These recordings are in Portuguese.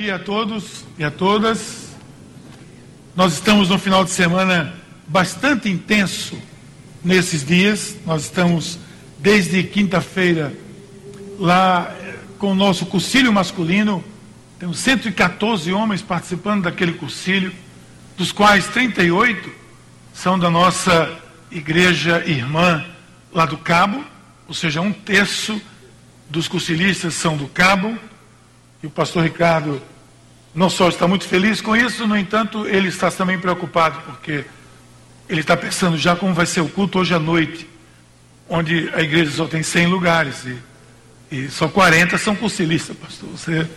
dia a todos e a todas. Nós estamos no final de semana bastante intenso nesses dias. Nós estamos desde quinta-feira lá eh, com o nosso cursilho masculino. Temos 114 homens participando daquele cursilho, dos quais 38 são da nossa igreja irmã lá do Cabo, ou seja, um terço dos cursilistas são do Cabo. E o pastor Ricardo não só está muito feliz com isso, no entanto, ele está também preocupado, porque ele está pensando já como vai ser o culto hoje à noite, onde a igreja só tem 100 lugares e, e só 40 são cursilistas, pastor. Você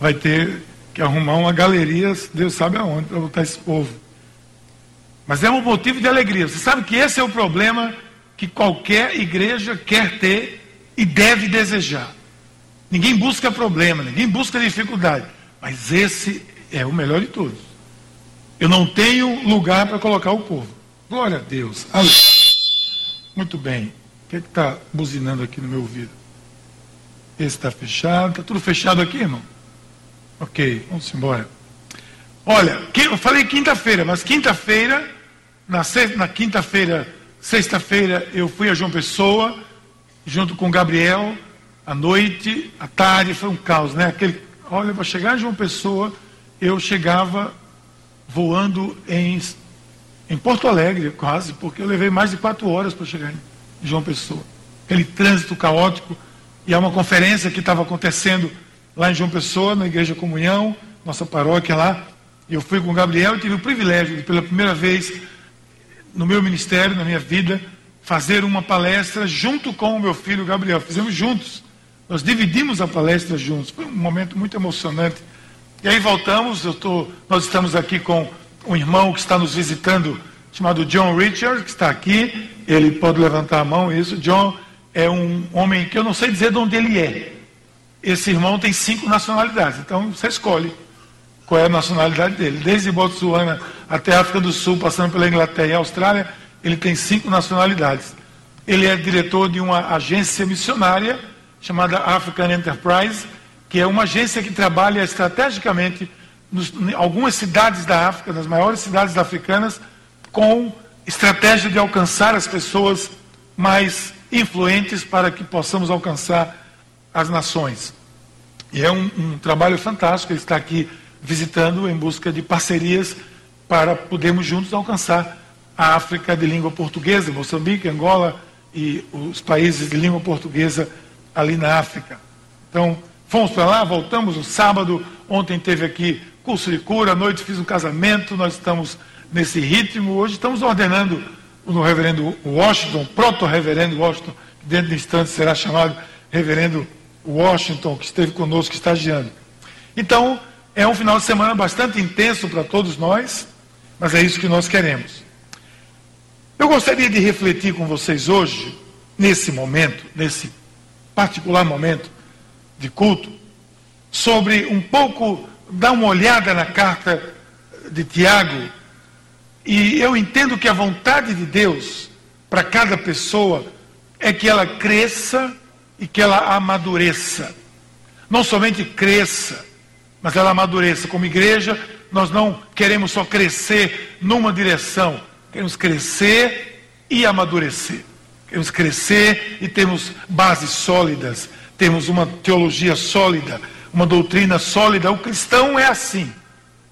vai ter que arrumar uma galeria, Deus sabe aonde, para botar esse povo. Mas é um motivo de alegria. Você sabe que esse é o problema que qualquer igreja quer ter e deve desejar. Ninguém busca problema, ninguém busca dificuldade. Mas esse é o melhor de todos. Eu não tenho lugar para colocar o povo. Glória a Deus. Muito bem. O que é está buzinando aqui no meu ouvido? Esse está fechado. Está tudo fechado aqui, irmão? Ok, vamos embora. Olha, eu falei quinta-feira, mas quinta-feira, na, na quinta-feira, sexta-feira, eu fui a João Pessoa, junto com o Gabriel, à noite, à tarde, foi um caos, né? Aquele Olha, para chegar em João Pessoa, eu chegava voando em, em Porto Alegre, quase, porque eu levei mais de quatro horas para chegar em João Pessoa. Aquele trânsito caótico. E há uma conferência que estava acontecendo lá em João Pessoa, na Igreja Comunhão, nossa paróquia lá. E eu fui com o Gabriel e tive o privilégio de, pela primeira vez no meu ministério, na minha vida, fazer uma palestra junto com o meu filho Gabriel. Fizemos juntos. Nós dividimos a palestra juntos, foi um momento muito emocionante. E aí voltamos, tô, nós estamos aqui com um irmão que está nos visitando, chamado John Richard, que está aqui. Ele pode levantar a mão, isso. John é um homem que eu não sei dizer de onde ele é. Esse irmão tem cinco nacionalidades, então você escolhe qual é a nacionalidade dele. Desde Botsuana até África do Sul, passando pela Inglaterra e Austrália, ele tem cinco nacionalidades. Ele é diretor de uma agência missionária chamada African Enterprise, que é uma agência que trabalha estrategicamente em algumas cidades da África, nas maiores cidades africanas, com estratégia de alcançar as pessoas mais influentes para que possamos alcançar as nações. E é um, um trabalho fantástico, ele está aqui visitando em busca de parcerias para podermos juntos alcançar a África de língua portuguesa, Moçambique, Angola e os países de língua portuguesa ali na África. Então, fomos para lá, voltamos no sábado. Ontem teve aqui curso de cura, à noite fiz um casamento. Nós estamos nesse ritmo. Hoje estamos ordenando no reverendo Washington, proto-reverendo Washington, que dentro de instantes será chamado reverendo Washington, que esteve conosco estagiando. Então, é um final de semana bastante intenso para todos nós, mas é isso que nós queremos. Eu gostaria de refletir com vocês hoje, nesse momento, nesse particular momento de culto, sobre um pouco, dar uma olhada na carta de Tiago, e eu entendo que a vontade de Deus para cada pessoa é que ela cresça e que ela amadureça. Não somente cresça, mas ela amadureça. Como igreja, nós não queremos só crescer numa direção, queremos crescer e amadurecer. Queremos crescer e temos bases sólidas, temos uma teologia sólida, uma doutrina sólida. O cristão é assim.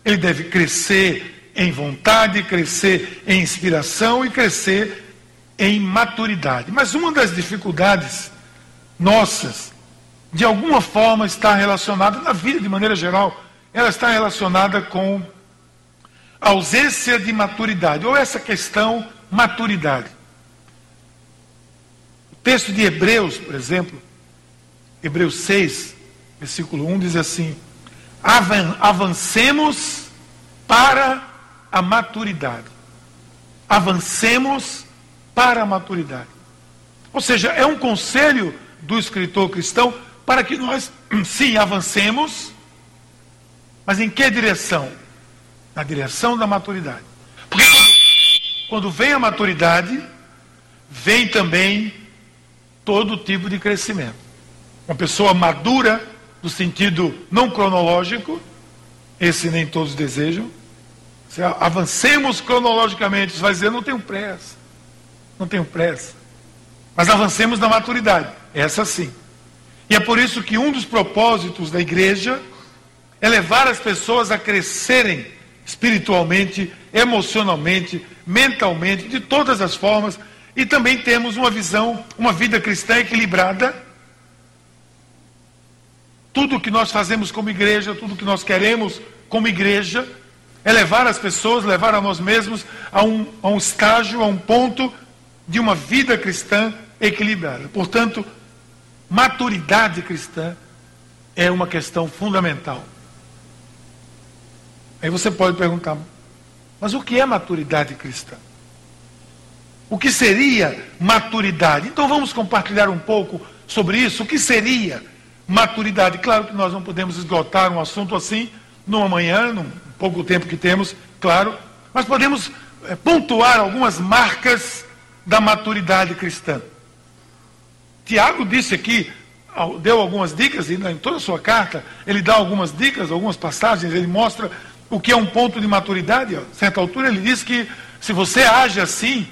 Ele deve crescer em vontade, crescer em inspiração e crescer em maturidade. Mas uma das dificuldades nossas, de alguma forma, está relacionada, na vida de maneira geral, ela está relacionada com a ausência de maturidade, ou essa questão maturidade texto de Hebreus, por exemplo, Hebreus 6, versículo 1 diz assim: avancemos para a maturidade. Avancemos para a maturidade. Ou seja, é um conselho do escritor cristão para que nós, sim, avancemos, mas em que direção? Na direção da maturidade. Porque quando vem a maturidade, vem também todo tipo de crescimento. Uma pessoa madura, no sentido não cronológico, esse nem todos desejam. Se avancemos cronologicamente, você vai dizer, não tenho pressa. Não tenho pressa. Mas avancemos na maturidade. Essa sim. E é por isso que um dos propósitos da igreja é levar as pessoas a crescerem espiritualmente, emocionalmente, mentalmente, de todas as formas, e também temos uma visão, uma vida cristã equilibrada. Tudo que nós fazemos como igreja, tudo que nós queremos como igreja, é levar as pessoas, levar a nós mesmos a um, a um estágio, a um ponto de uma vida cristã equilibrada. Portanto, maturidade cristã é uma questão fundamental. Aí você pode perguntar, mas o que é maturidade cristã? O que seria maturidade? Então vamos compartilhar um pouco sobre isso. O que seria maturidade? Claro que nós não podemos esgotar um assunto assim numa manhã, num pouco tempo que temos, claro, mas podemos é, pontuar algumas marcas da maturidade cristã. Tiago disse aqui, deu algumas dicas, e em toda a sua carta, ele dá algumas dicas, algumas passagens, ele mostra o que é um ponto de maturidade. A certa altura ele diz que se você age assim,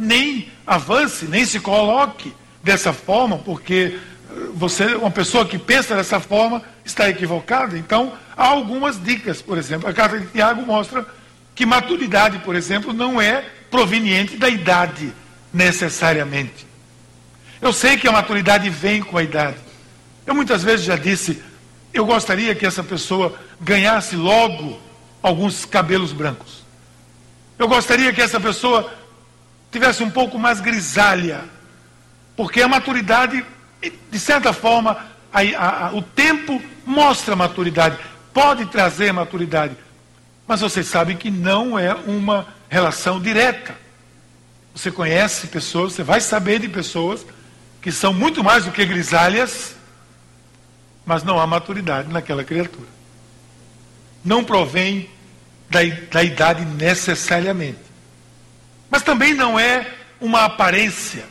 nem avance, nem se coloque dessa forma, porque você, uma pessoa que pensa dessa forma, está equivocada. Então, há algumas dicas, por exemplo. A carta de Tiago mostra que maturidade, por exemplo, não é proveniente da idade, necessariamente. Eu sei que a maturidade vem com a idade. Eu muitas vezes já disse, eu gostaria que essa pessoa ganhasse logo alguns cabelos brancos. Eu gostaria que essa pessoa tivesse um pouco mais grisalha, porque a maturidade, de certa forma, a, a, a, o tempo mostra maturidade, pode trazer maturidade, mas vocês sabem que não é uma relação direta. Você conhece pessoas, você vai saber de pessoas que são muito mais do que grisalhas, mas não há maturidade naquela criatura. Não provém da, da idade necessariamente. Mas também não é uma aparência.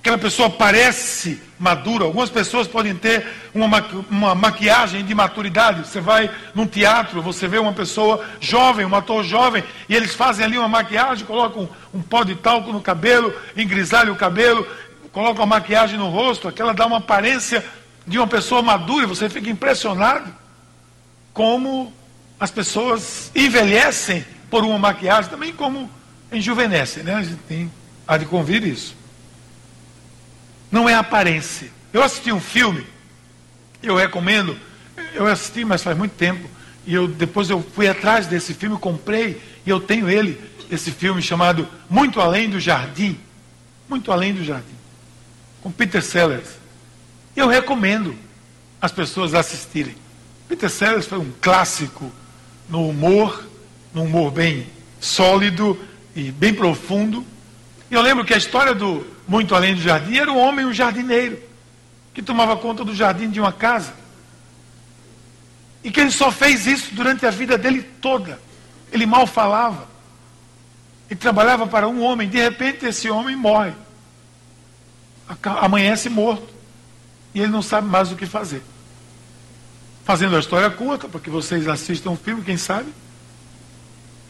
Aquela pessoa parece madura. Algumas pessoas podem ter uma, maqui uma maquiagem de maturidade. Você vai num teatro, você vê uma pessoa jovem, um ator jovem, e eles fazem ali uma maquiagem, colocam um, um pó de talco no cabelo, engrisalham o cabelo, colocam a maquiagem no rosto, aquela dá uma aparência de uma pessoa madura, e você fica impressionado como as pessoas envelhecem por uma maquiagem, também como enjuvenescem, né? A gente tem, há de convir isso. Não é aparência. Eu assisti um filme, eu recomendo, eu assisti, mas faz muito tempo, e eu depois eu fui atrás desse filme, comprei, e eu tenho ele, esse filme chamado Muito Além do Jardim. Muito Além do Jardim. Com Peter Sellers. Eu recomendo as pessoas assistirem. Peter Sellers foi um clássico no humor, num humor bem sólido e bem profundo. E eu lembro que a história do Muito Além do Jardim era um homem, um jardineiro, que tomava conta do jardim de uma casa. E que ele só fez isso durante a vida dele toda. Ele mal falava. Ele trabalhava para um homem. De repente, esse homem morre. Amanhece morto. E ele não sabe mais o que fazer. Fazendo a história curta, para que vocês assistam o filme, quem sabe.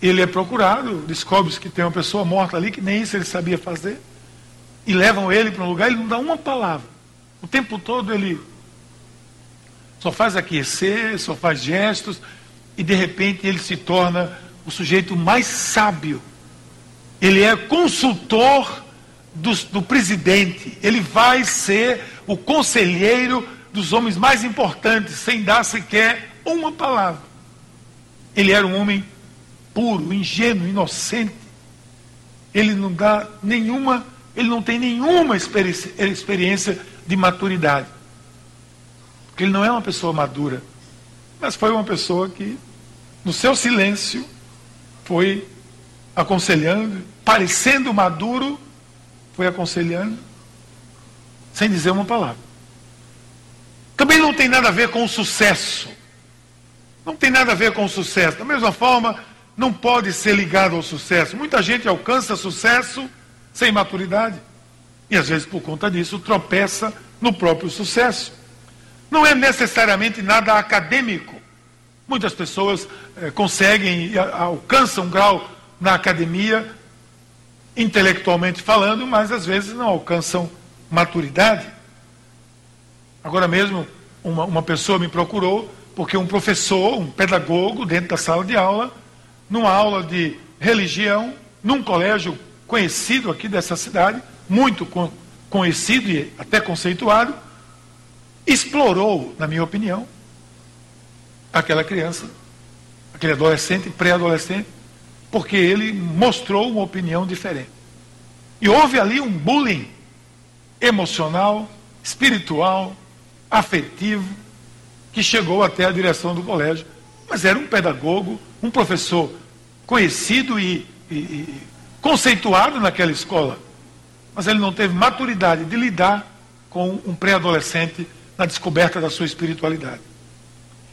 Ele é procurado, descobre-se que tem uma pessoa morta ali, que nem isso ele sabia fazer. E levam ele para um lugar, ele não dá uma palavra. O tempo todo ele só faz aquecer, só faz gestos, e de repente ele se torna o sujeito mais sábio. Ele é consultor do, do presidente, ele vai ser o conselheiro dos homens mais importantes, sem dar sequer uma palavra. Ele era um homem puro, ingênuo, inocente. Ele não dá nenhuma, ele não tem nenhuma experiência, de maturidade. Porque ele não é uma pessoa madura, mas foi uma pessoa que, no seu silêncio, foi aconselhando, parecendo maduro, foi aconselhando, sem dizer uma palavra. Também não tem nada a ver com o sucesso. Não tem nada a ver com o sucesso. Da mesma forma, não pode ser ligado ao sucesso. Muita gente alcança sucesso sem maturidade. E às vezes, por conta disso, tropeça no próprio sucesso. Não é necessariamente nada acadêmico. Muitas pessoas eh, conseguem alcançam um grau na academia, intelectualmente falando, mas às vezes não alcançam maturidade. Agora mesmo, uma, uma pessoa me procurou porque um professor, um pedagogo, dentro da sala de aula, numa aula de religião, num colégio conhecido aqui dessa cidade, muito conhecido e até conceituado, explorou, na minha opinião, aquela criança, aquele adolescente, pré-adolescente, porque ele mostrou uma opinião diferente. E houve ali um bullying emocional, espiritual, afetivo, que chegou até a direção do colégio. Mas era um pedagogo, um professor conhecido e, e, e conceituado naquela escola. Mas ele não teve maturidade de lidar com um pré-adolescente na descoberta da sua espiritualidade.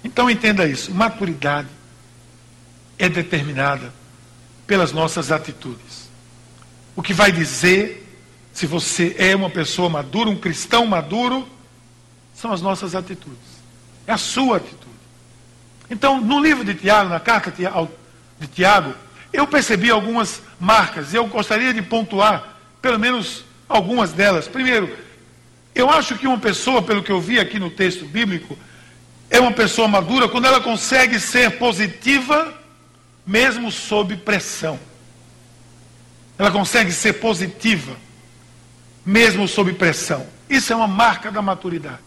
Então entenda isso: maturidade é determinada pelas nossas atitudes. O que vai dizer se você é uma pessoa madura, um cristão maduro, são as nossas atitudes. É a sua atitude. Então, no livro de Tiago, na carta de Tiago, eu percebi algumas marcas. Eu gostaria de pontuar, pelo menos algumas delas. Primeiro, eu acho que uma pessoa, pelo que eu vi aqui no texto bíblico, é uma pessoa madura quando ela consegue ser positiva, mesmo sob pressão. Ela consegue ser positiva, mesmo sob pressão. Isso é uma marca da maturidade.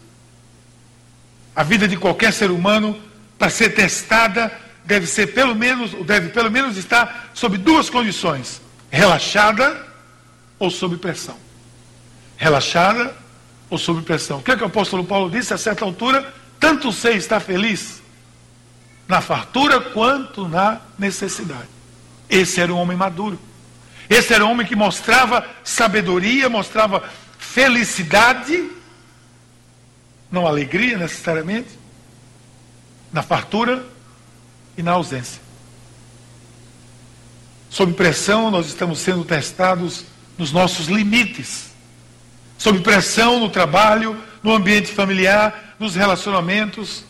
A vida de qualquer ser humano, para ser testada, deve ser pelo menos, deve pelo menos estar sob duas condições: relaxada ou sob pressão. Relaxada ou sob pressão. O que, é que o apóstolo Paulo disse a certa altura? Tanto sei estar feliz na fartura quanto na necessidade. Esse era um homem maduro. Esse era um homem que mostrava sabedoria, mostrava felicidade, não alegria necessariamente, na fartura e na ausência. Sob pressão, nós estamos sendo testados nos nossos limites. Sob pressão no trabalho, no ambiente familiar, nos relacionamentos.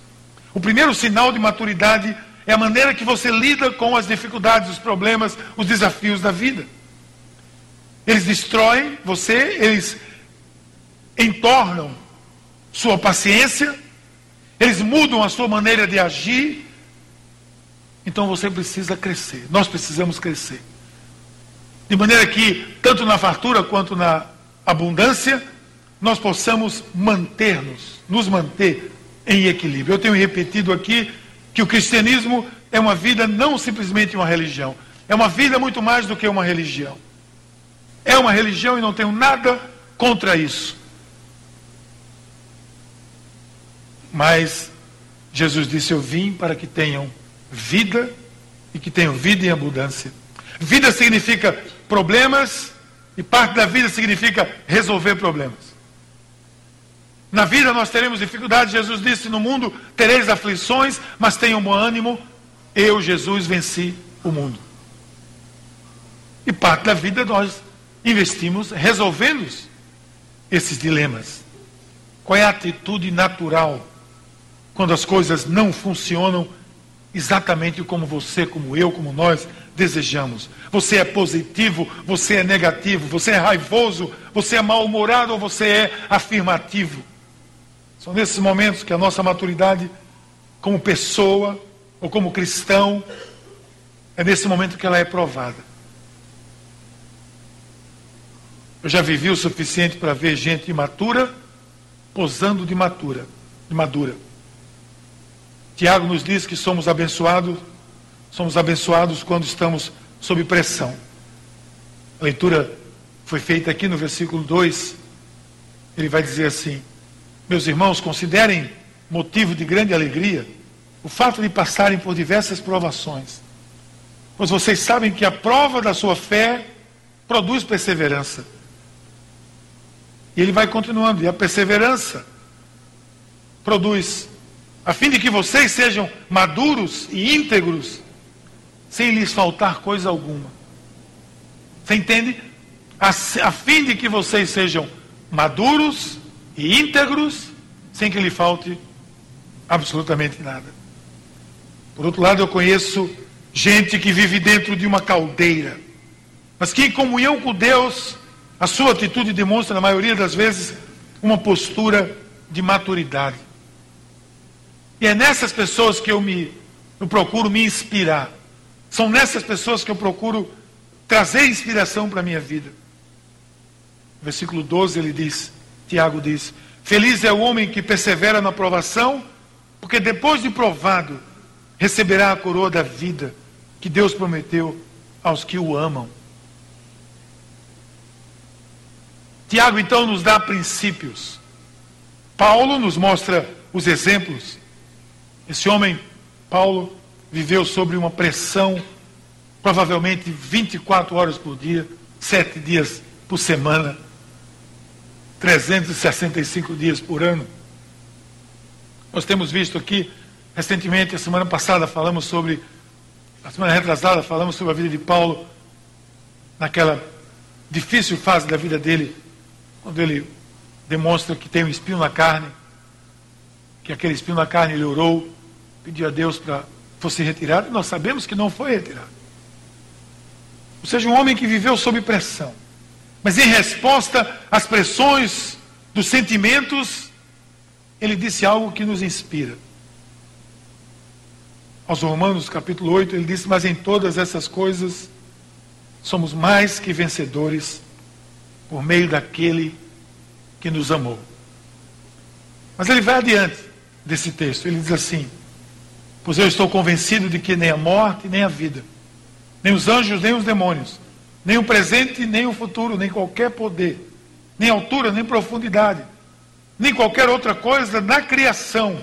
O primeiro sinal de maturidade é a maneira que você lida com as dificuldades, os problemas, os desafios da vida. Eles destroem você, eles entornam sua paciência, eles mudam a sua maneira de agir. Então você precisa crescer, nós precisamos crescer. De maneira que, tanto na fartura quanto na abundância, nós possamos manter-nos, nos manter em equilíbrio. Eu tenho repetido aqui que o cristianismo é uma vida não simplesmente uma religião, é uma vida muito mais do que uma religião. É uma religião e não tenho nada contra isso. Mas Jesus disse: Eu vim para que tenham vida e que tenham vida em abundância. Vida significa problemas e parte da vida significa resolver problemas. Na vida nós teremos dificuldades. Jesus disse: No mundo tereis aflições, mas tenham bom ânimo. Eu, Jesus, venci o mundo. E parte da vida nós investimos resolvendo esses dilemas. Qual é a atitude natural quando as coisas não funcionam exatamente como você, como eu, como nós desejamos? Você é positivo, você é negativo, você é raivoso, você é mal-humorado ou você é afirmativo? São nesses momentos que a nossa maturidade, como pessoa ou como cristão, é nesse momento que ela é provada. Eu já vivi o suficiente para ver gente imatura posando de matura, de madura. Tiago nos diz que somos abençoados, somos abençoados quando estamos sob pressão. A leitura foi feita aqui no versículo 2. Ele vai dizer assim: meus irmãos, considerem motivo de grande alegria o fato de passarem por diversas provações, pois vocês sabem que a prova da sua fé produz perseverança. E ele vai continuando, e a perseverança produz, a fim de que vocês sejam maduros e íntegros, sem lhes faltar coisa alguma. Você entende? A, a fim de que vocês sejam maduros e íntegros, sem que lhe falte absolutamente nada. Por outro lado, eu conheço gente que vive dentro de uma caldeira, mas que em comunhão com Deus, a sua atitude demonstra, na maioria das vezes, uma postura de maturidade. E é nessas pessoas que eu me eu procuro me inspirar. São nessas pessoas que eu procuro trazer inspiração para a minha vida. Versículo 12 ele diz, Tiago diz: Feliz é o homem que persevera na provação, porque depois de provado, receberá a coroa da vida que Deus prometeu aos que o amam. Tiago então nos dá princípios. Paulo nos mostra os exemplos. Esse homem, Paulo, viveu sobre uma pressão, provavelmente 24 horas por dia, sete dias por semana, 365 dias por ano. Nós temos visto aqui, recentemente, a semana passada, falamos sobre, a semana retrasada, falamos sobre a vida de Paulo, naquela difícil fase da vida dele, quando ele demonstra que tem um espinho na carne, que aquele espinho na carne ele orou, pediu a Deus para fosse retirado, e nós sabemos que não foi retirado. Ou seja, um homem que viveu sob pressão. Mas em resposta às pressões dos sentimentos, ele disse algo que nos inspira. Aos Romanos, capítulo 8, ele disse: Mas em todas essas coisas somos mais que vencedores por meio daquele que nos amou. Mas ele vai adiante desse texto, ele diz assim: Pois eu estou convencido de que nem a morte, nem a vida, nem os anjos, nem os demônios, nem o presente, nem o futuro, nem qualquer poder, nem altura, nem profundidade, nem qualquer outra coisa na criação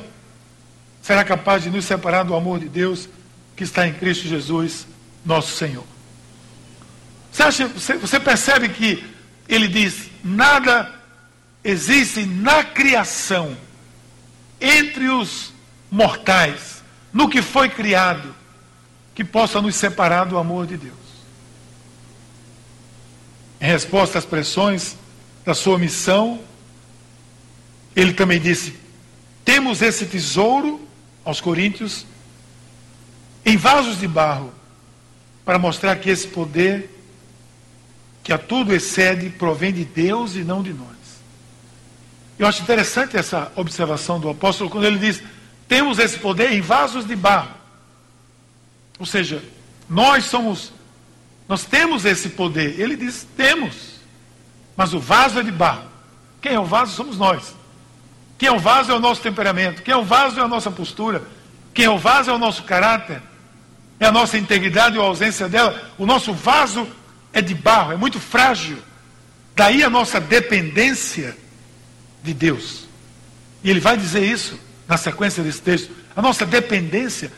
será capaz de nos separar do amor de Deus que está em Cristo Jesus, nosso Senhor. Você, acha, você, percebe que ele diz: nada existe na criação entre os mortais, no que foi criado, que possa nos separar do amor de Deus. Em resposta às pressões da sua missão, ele também disse: temos esse tesouro, aos Coríntios, em vasos de barro, para mostrar que esse poder, que a tudo excede, provém de Deus e não de nós. Eu acho interessante essa observação do apóstolo quando ele diz: temos esse poder em vasos de barro. Ou seja, nós somos, nós temos esse poder. Ele diz: temos, mas o vaso é de barro. Quem é o vaso somos nós. Quem é o vaso é o nosso temperamento. Quem é o vaso é a nossa postura. Quem é o vaso é o nosso caráter. É a nossa integridade ou ausência dela. O nosso vaso é de barro, é muito frágil. Daí a nossa dependência de Deus. E ele vai dizer isso na sequência desse texto. A nossa dependência,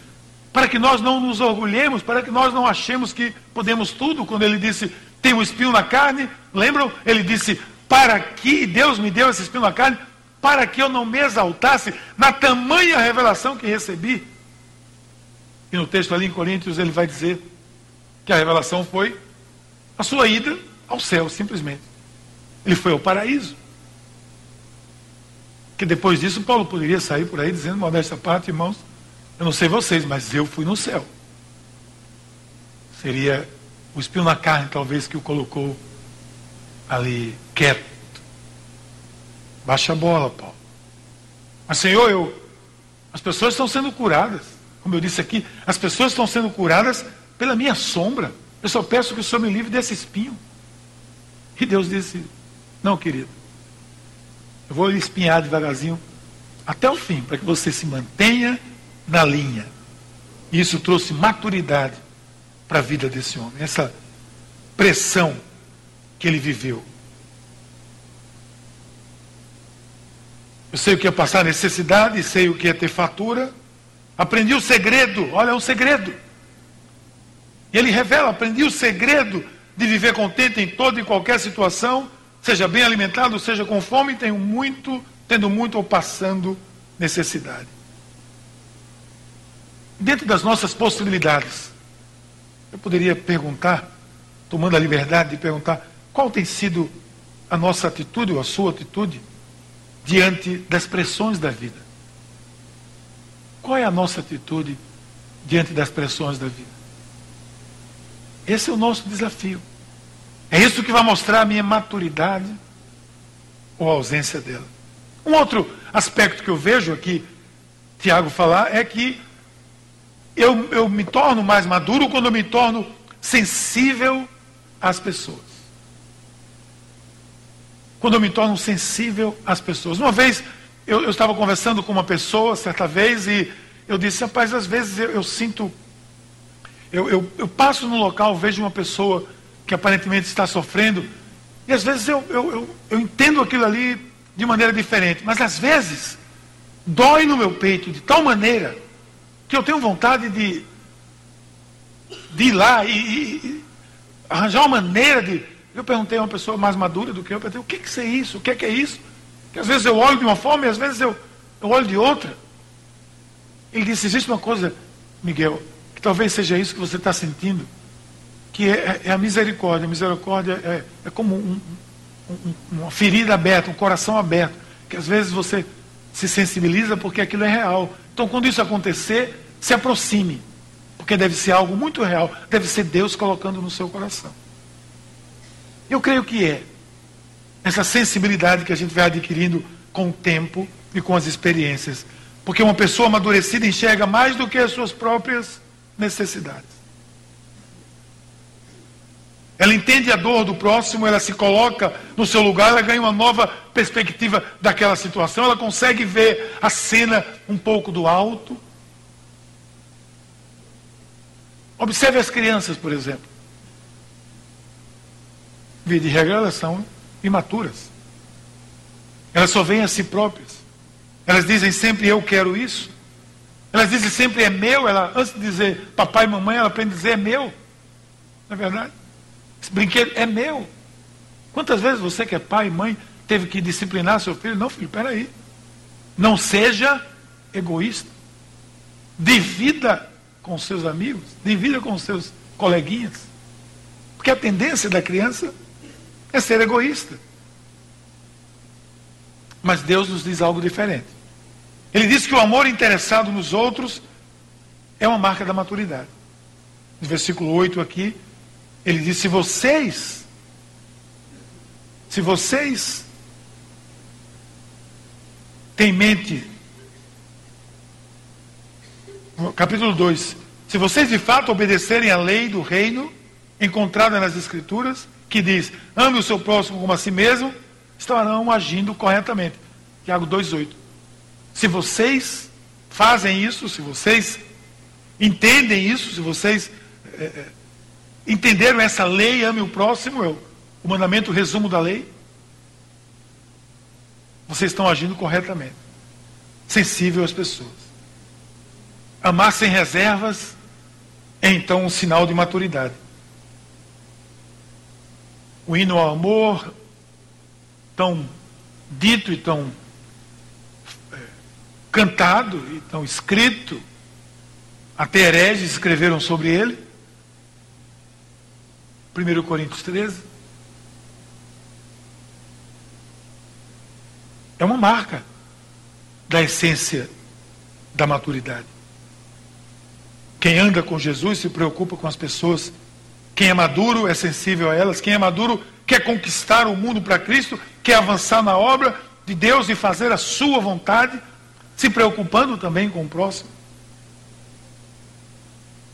para que nós não nos orgulhemos, para que nós não achemos que podemos tudo. Quando ele disse, tem um espinho na carne, lembram? Ele disse, para que Deus me deu esse espinho na carne? para que eu não me exaltasse na tamanha revelação que recebi. E no texto ali em Coríntios ele vai dizer que a revelação foi a sua ida ao céu, simplesmente. Ele foi ao paraíso. Que depois disso Paulo poderia sair por aí dizendo, modesta parte, irmãos, eu não sei vocês, mas eu fui no céu. Seria o espinho na carne, talvez, que o colocou ali quieto Baixa a bola, Paulo. Mas, Senhor, eu, as pessoas estão sendo curadas. Como eu disse aqui, as pessoas estão sendo curadas pela minha sombra. Eu só peço que o Senhor me livre desse espinho. E Deus disse: Não, querido. Eu vou espinhar devagarzinho até o fim, para que você se mantenha na linha. E isso trouxe maturidade para a vida desse homem. Essa pressão que ele viveu. Eu sei o que é passar necessidade, sei o que é ter fatura. Aprendi o segredo, olha, é um segredo. E ele revela, aprendi o segredo de viver contente em toda e qualquer situação, seja bem alimentado, seja com fome, tenho muito, tendo muito ou passando necessidade. Dentro das nossas possibilidades, eu poderia perguntar, tomando a liberdade de perguntar, qual tem sido a nossa atitude ou a sua atitude diante das pressões da vida. Qual é a nossa atitude diante das pressões da vida. Esse é o nosso desafio. É isso que vai mostrar a minha maturidade ou a ausência dela. Um outro aspecto que eu vejo aqui, Tiago falar, é que eu, eu me torno mais maduro quando eu me torno sensível às pessoas. Quando eu me torno sensível às pessoas. Uma vez eu, eu estava conversando com uma pessoa, certa vez, e eu disse, rapaz, às vezes eu, eu sinto. Eu, eu, eu, passo no local, vejo uma pessoa que aparentemente está sofrendo, e às vezes eu, eu, eu, eu entendo aquilo ali de maneira diferente, mas às vezes dói no meu peito de tal maneira que eu tenho vontade de, de ir lá e, e, arranjar uma maneira de. Eu perguntei a uma pessoa mais madura do que eu, eu perguntei, o que, que é isso? O que é, que é isso? Que às vezes eu olho de uma forma e às vezes eu, eu olho de outra. Ele disse: existe uma coisa, Miguel, que talvez seja isso que você está sentindo, que é, é, é, a misericórdia. A misericórdia é, é como um, um, uma ferida aberta, um coração aberto, que às vezes você se sensibiliza porque aquilo é real. Então, quando isso acontecer, se aproxime, porque deve ser algo muito real, deve ser Deus colocando no seu coração. Eu creio que é essa sensibilidade que a gente vai adquirindo com o tempo e com as experiências. Porque uma pessoa amadurecida enxerga mais do que as suas próprias necessidades. Ela entende a dor do próximo, ela se coloca no seu lugar, ela ganha uma nova perspectiva daquela situação, ela consegue ver a cena um pouco do alto. Observe as crianças, por exemplo. Via de regra, elas são imaturas. Elas só veem a si próprias. Elas dizem sempre eu quero isso. Elas dizem sempre é meu. Ela, antes de dizer papai e mamãe, ela aprende a dizer é meu. Não é verdade? Esse brinquedo é meu. Quantas vezes você que é pai e mãe teve que disciplinar seu filho? Não, filho, peraí. Não seja egoísta. Divida com seus amigos, divida com seus coleguinhas. Porque a tendência da criança é ser egoísta. Mas Deus nos diz algo diferente. Ele diz que o amor interessado nos outros é uma marca da maturidade. No versículo 8 aqui, ele diz: se vocês, se vocês têm mente, capítulo 2, se vocês de fato obedecerem à lei do reino, encontrada nas Escrituras, que diz: ame o seu próximo como a si mesmo, estarão agindo corretamente. Tiago 2,8. Se vocês fazem isso, se vocês entendem isso, se vocês é, é, entenderam essa lei, ame o próximo, eu, o mandamento, o resumo da lei, vocês estão agindo corretamente, sensível às pessoas. Amar sem reservas é então um sinal de maturidade. O hino ao amor, tão dito e tão é, cantado e tão escrito, até hereges escreveram sobre ele. 1 Coríntios 13. É uma marca da essência da maturidade. Quem anda com Jesus se preocupa com as pessoas. Quem é maduro é sensível a elas. Quem é maduro quer conquistar o mundo para Cristo, quer avançar na obra de Deus e fazer a sua vontade, se preocupando também com o próximo.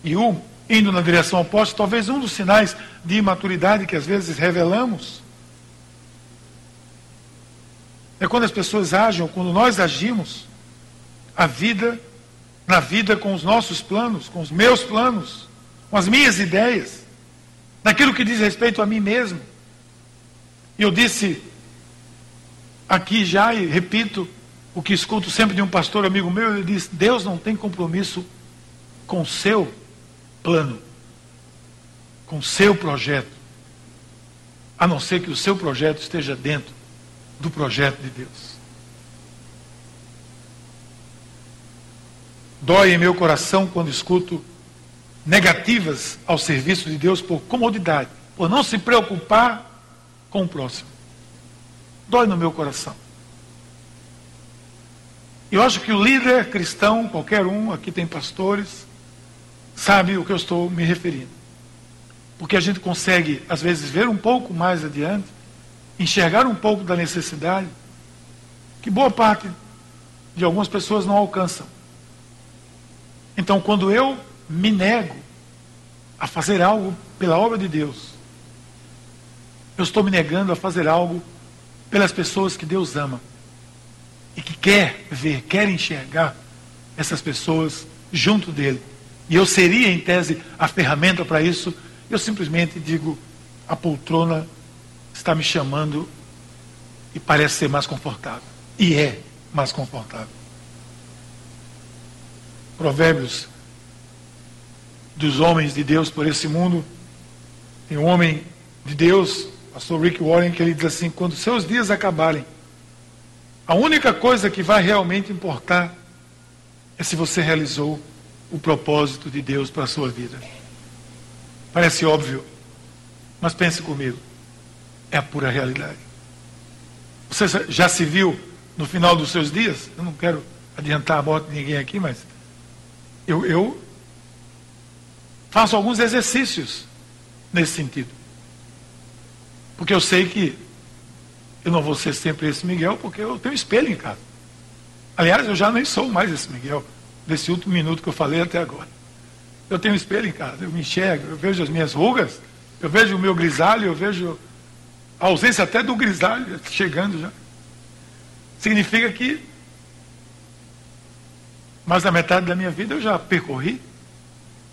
E um indo na direção oposta, talvez um dos sinais de imaturidade que às vezes revelamos é quando as pessoas agem, quando nós agimos, a vida, na vida com os nossos planos, com os meus planos, com as minhas ideias, naquilo que diz respeito a mim mesmo. E eu disse aqui já e repito o que escuto sempre de um pastor amigo meu, ele diz: Deus não tem compromisso com o seu plano, com seu projeto, a não ser que o seu projeto esteja dentro do projeto de Deus. Dói em meu coração quando escuto negativas ao serviço de Deus por comodidade, por não se preocupar com o próximo. Dói no meu coração. Eu acho que o líder cristão, qualquer um, aqui tem pastores, sabe o que eu estou me referindo. Porque a gente consegue, às vezes, ver um pouco mais adiante, enxergar um pouco da necessidade, que boa parte de algumas pessoas não alcançam. Então, quando eu me nego a fazer algo pela obra de Deus, eu estou me negando a fazer algo pelas pessoas que Deus ama e que quer ver, quer enxergar essas pessoas junto dele. E eu seria, em tese, a ferramenta para isso. Eu simplesmente digo: a poltrona está me chamando e parece ser mais confortável. E é mais confortável. Provérbios dos homens de Deus por esse mundo. Tem um homem de Deus, pastor Rick Warren, que ele diz assim: quando seus dias acabarem, a única coisa que vai realmente importar é se você realizou o propósito de Deus para a sua vida. Parece óbvio, mas pense comigo, é a pura realidade. Você já se viu no final dos seus dias? Eu não quero adiantar a morte de ninguém aqui, mas eu, eu faço alguns exercícios nesse sentido. Porque eu sei que eu não vou ser sempre esse Miguel, porque eu tenho espelho em casa. Aliás, eu já nem sou mais esse Miguel, desse último minuto que eu falei até agora. Eu tenho espelho em casa, eu me enxergo, eu vejo as minhas rugas, eu vejo o meu grisalho, eu vejo a ausência até do grisalho chegando já. Significa que mais da metade da minha vida eu já percorri.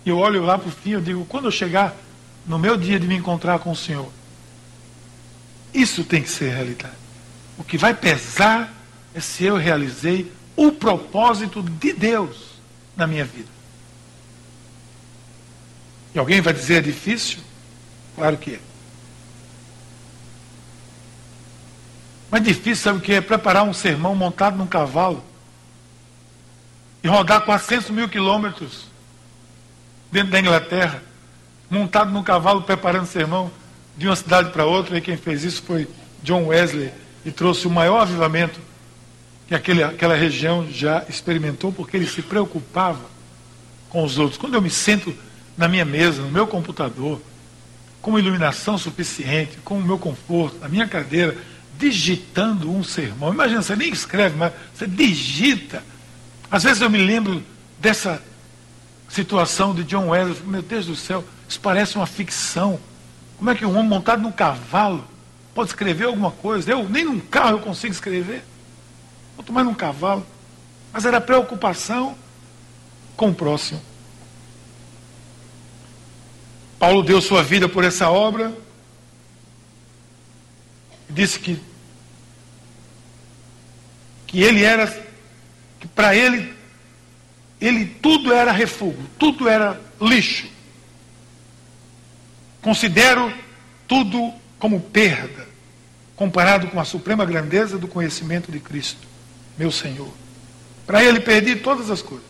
E eu olho lá para o fim e digo, quando eu chegar no meu dia de me encontrar com o Senhor, isso tem que ser realidade. O que vai pesar é se eu realizei o propósito de Deus na minha vida. E alguém vai dizer é difícil? Claro que é. Mas difícil, sabe o que é? Preparar um sermão montado num cavalo e rodar 400 mil quilômetros dentro da Inglaterra, montado num cavalo preparando sermão de uma cidade para outra, e quem fez isso foi John Wesley, e trouxe o maior avivamento que aquele, aquela região já experimentou, porque ele se preocupava com os outros. Quando eu me sento na minha mesa, no meu computador, com iluminação suficiente, com o meu conforto, na minha cadeira, digitando um sermão. Imagina, você nem escreve, mas você digita. Às vezes eu me lembro dessa situação de John Wesley. Meu Deus do céu, isso parece uma ficção. Como é que um homem montado num cavalo pode escrever alguma coisa? Eu nem num carro eu consigo escrever. Quanto mais num cavalo. Mas era preocupação com o próximo. Paulo deu sua vida por essa obra. Disse que que ele era que para ele ele tudo era refúgio, tudo era lixo. Considero tudo como perda, comparado com a suprema grandeza do conhecimento de Cristo, meu Senhor. Para ele perdi todas as coisas.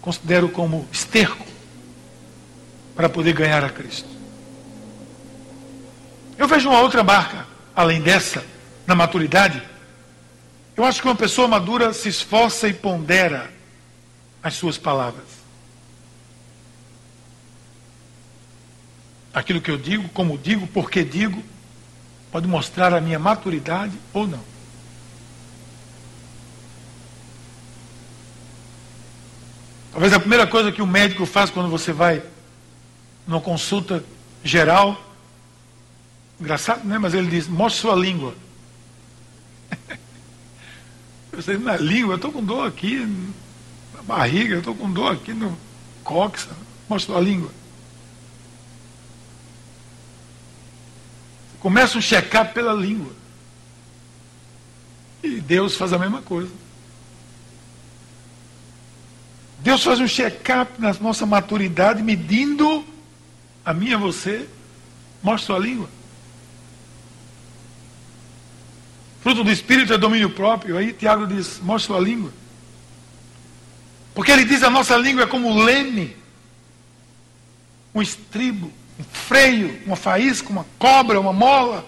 Considero como esterco para poder ganhar a Cristo. Eu vejo uma outra marca, além dessa, na maturidade. Eu acho que uma pessoa madura se esforça e pondera as suas palavras. Aquilo que eu digo, como digo, porque digo, pode mostrar a minha maturidade ou não. Talvez a primeira coisa que o médico faz quando você vai numa consulta geral, engraçado, né? Mas ele diz: mostre sua língua. Eu sei, na língua, eu estou com dor aqui, barriga, eu estou com dor aqui no cóccix, mostra a língua. Começa um check-up pela língua. E Deus faz a mesma coisa. Deus faz um check-up na nossa maturidade, medindo a minha você. Mostra a língua. Fruto do Espírito é domínio próprio. Aí Tiago diz: mostra a língua. Porque ele diz a nossa língua é como leme, um estribo, um freio, uma faísca, uma cobra, uma mola.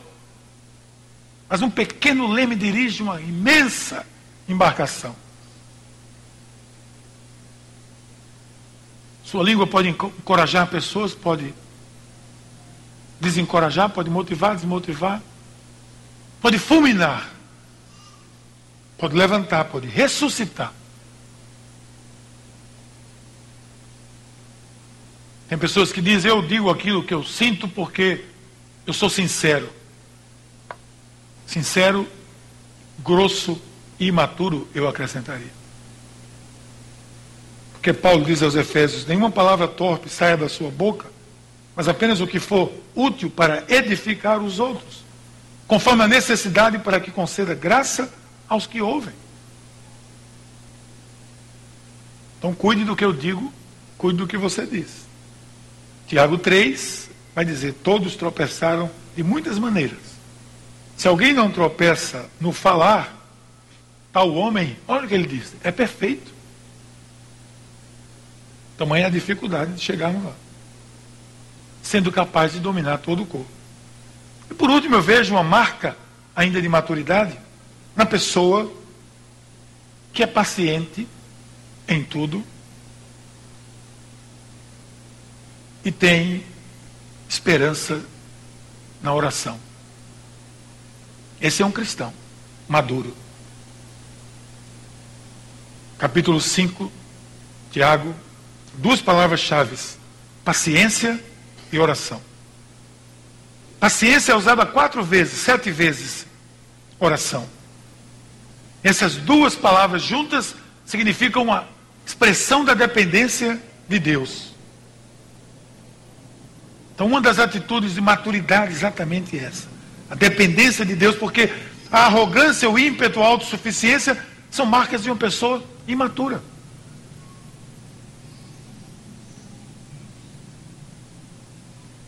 Mas um pequeno leme dirige uma imensa embarcação. Sua língua pode encorajar pessoas, pode desencorajar, pode motivar, desmotivar, pode fulminar, pode levantar, pode ressuscitar. Tem pessoas que dizem, eu digo aquilo que eu sinto porque eu sou sincero. Sincero, grosso e imaturo, eu acrescentaria. Porque Paulo diz aos Efésios: nenhuma palavra torpe saia da sua boca, mas apenas o que for útil para edificar os outros, conforme a necessidade para que conceda graça aos que ouvem. Então cuide do que eu digo, cuide do que você diz. Tiago 3 vai dizer: todos tropeçaram de muitas maneiras. Se alguém não tropeça no falar, tal homem, olha o que ele diz, é perfeito Tamanha a dificuldade de chegarmos lá. Sendo capaz de dominar todo o corpo. E por último, eu vejo uma marca ainda de maturidade na pessoa que é paciente em tudo e tem esperança na oração. Esse é um cristão maduro. Capítulo 5, Tiago, duas palavras-chave: paciência e oração. Paciência é usada quatro vezes, sete vezes, oração. Essas duas palavras juntas significam uma expressão da dependência de Deus. Então, uma das atitudes de maturidade é exatamente essa. A dependência de Deus, porque a arrogância, o ímpeto, a autossuficiência são marcas de uma pessoa imatura.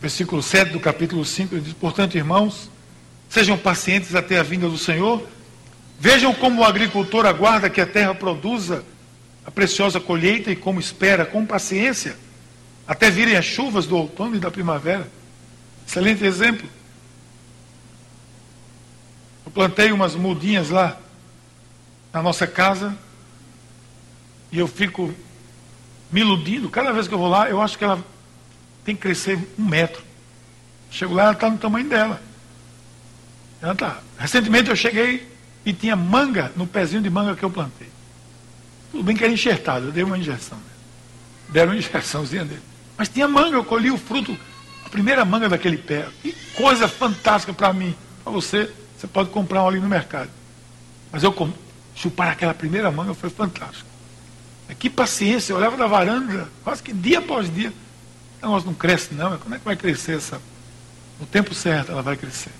Versículo 7 do capítulo 5, ele diz: Portanto, irmãos, sejam pacientes até a vinda do Senhor. Vejam como o agricultor aguarda que a terra produza a preciosa colheita e como espera com paciência até virem as chuvas do outono e da primavera. Excelente exemplo. Eu plantei umas mudinhas lá na nossa casa e eu fico me iludindo. Cada vez que eu vou lá, eu acho que ela tem que crescer um metro. Chego lá, ela está no tamanho dela. Ela tá. Recentemente eu cheguei e tinha manga no pezinho de manga que eu plantei. Tudo bem que era enxertado, eu dei uma injeção. Deram uma injeçãozinha dele. Mas tinha manga, eu colhi o fruto, a primeira manga daquele pé. Que coisa fantástica para mim. Para você, você pode comprar um ali no mercado. Mas eu chupar aquela primeira manga foi fantástico. Que paciência, eu olhava da varanda, quase que dia após dia. O negócio não cresce, não. Como é que vai crescer essa? No tempo certo ela vai crescer.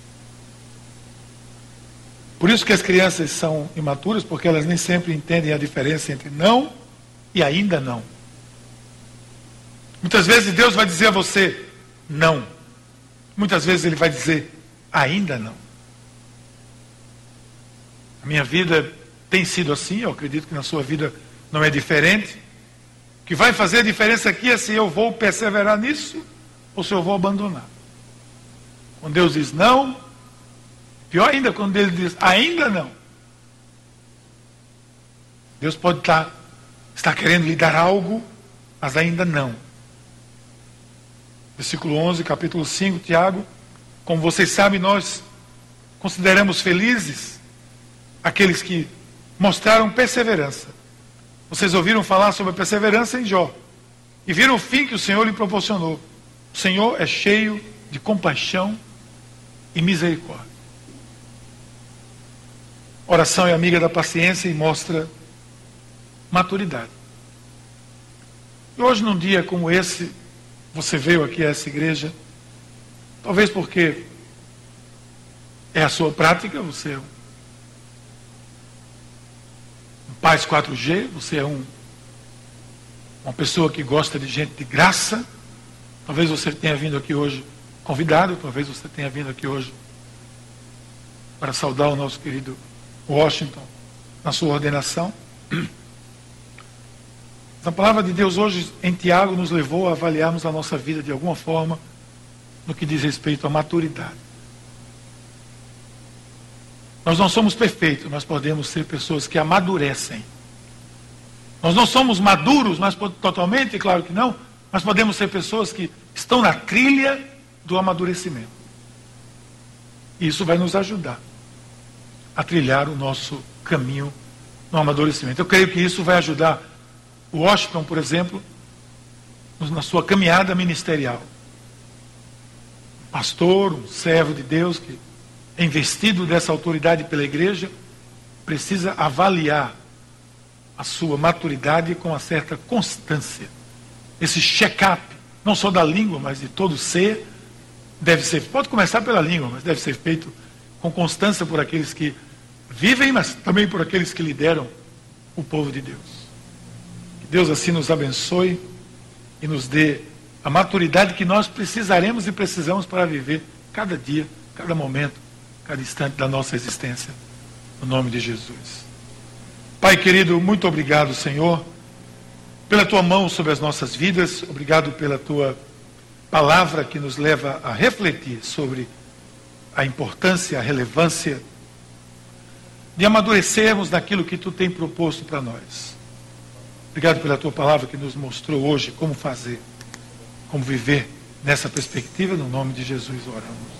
Por isso que as crianças são imaturas, porque elas nem sempre entendem a diferença entre não e ainda não. Muitas vezes Deus vai dizer a você não. Muitas vezes Ele vai dizer ainda não. A minha vida tem sido assim, eu acredito que na sua vida não é diferente que vai fazer a diferença aqui é se eu vou perseverar nisso ou se eu vou abandonar. Quando Deus diz não, pior ainda quando Ele diz ainda não. Deus pode estar, estar querendo lhe dar algo, mas ainda não. Versículo 11, capítulo 5, Tiago. Como vocês sabem, nós consideramos felizes aqueles que mostraram perseverança vocês ouviram falar sobre a perseverança em Jó e viram o fim que o Senhor lhe proporcionou. O Senhor é cheio de compaixão e misericórdia. Oração é amiga da paciência e mostra maturidade. E hoje, num dia como esse, você veio aqui a essa igreja, talvez porque é a sua prática, você é um Paz 4G, você é um, uma pessoa que gosta de gente de graça. Talvez você tenha vindo aqui hoje convidado, talvez você tenha vindo aqui hoje para saudar o nosso querido Washington na sua ordenação. A palavra de Deus hoje em Tiago nos levou a avaliarmos a nossa vida de alguma forma no que diz respeito à maturidade. Nós não somos perfeitos, nós podemos ser pessoas que amadurecem. Nós não somos maduros, mas totalmente, claro que não, mas podemos ser pessoas que estão na trilha do amadurecimento. E isso vai nos ajudar a trilhar o nosso caminho no amadurecimento. Eu creio que isso vai ajudar o Washington, por exemplo, na sua caminhada ministerial. Um pastor, um servo de Deus que investido dessa autoridade pela igreja, precisa avaliar a sua maturidade com uma certa constância. Esse check-up, não só da língua, mas de todo ser, deve ser, pode começar pela língua, mas deve ser feito com constância por aqueles que vivem, mas também por aqueles que lideram o povo de Deus. Que Deus assim nos abençoe e nos dê a maturidade que nós precisaremos e precisamos para viver cada dia, cada momento, cada instante da nossa existência. No nome de Jesus. Pai querido, muito obrigado, Senhor, pela tua mão sobre as nossas vidas, obrigado pela tua palavra que nos leva a refletir sobre a importância, a relevância de amadurecermos naquilo que tu tem proposto para nós. Obrigado pela tua palavra que nos mostrou hoje como fazer, como viver nessa perspectiva. No nome de Jesus oramos.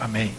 Amém.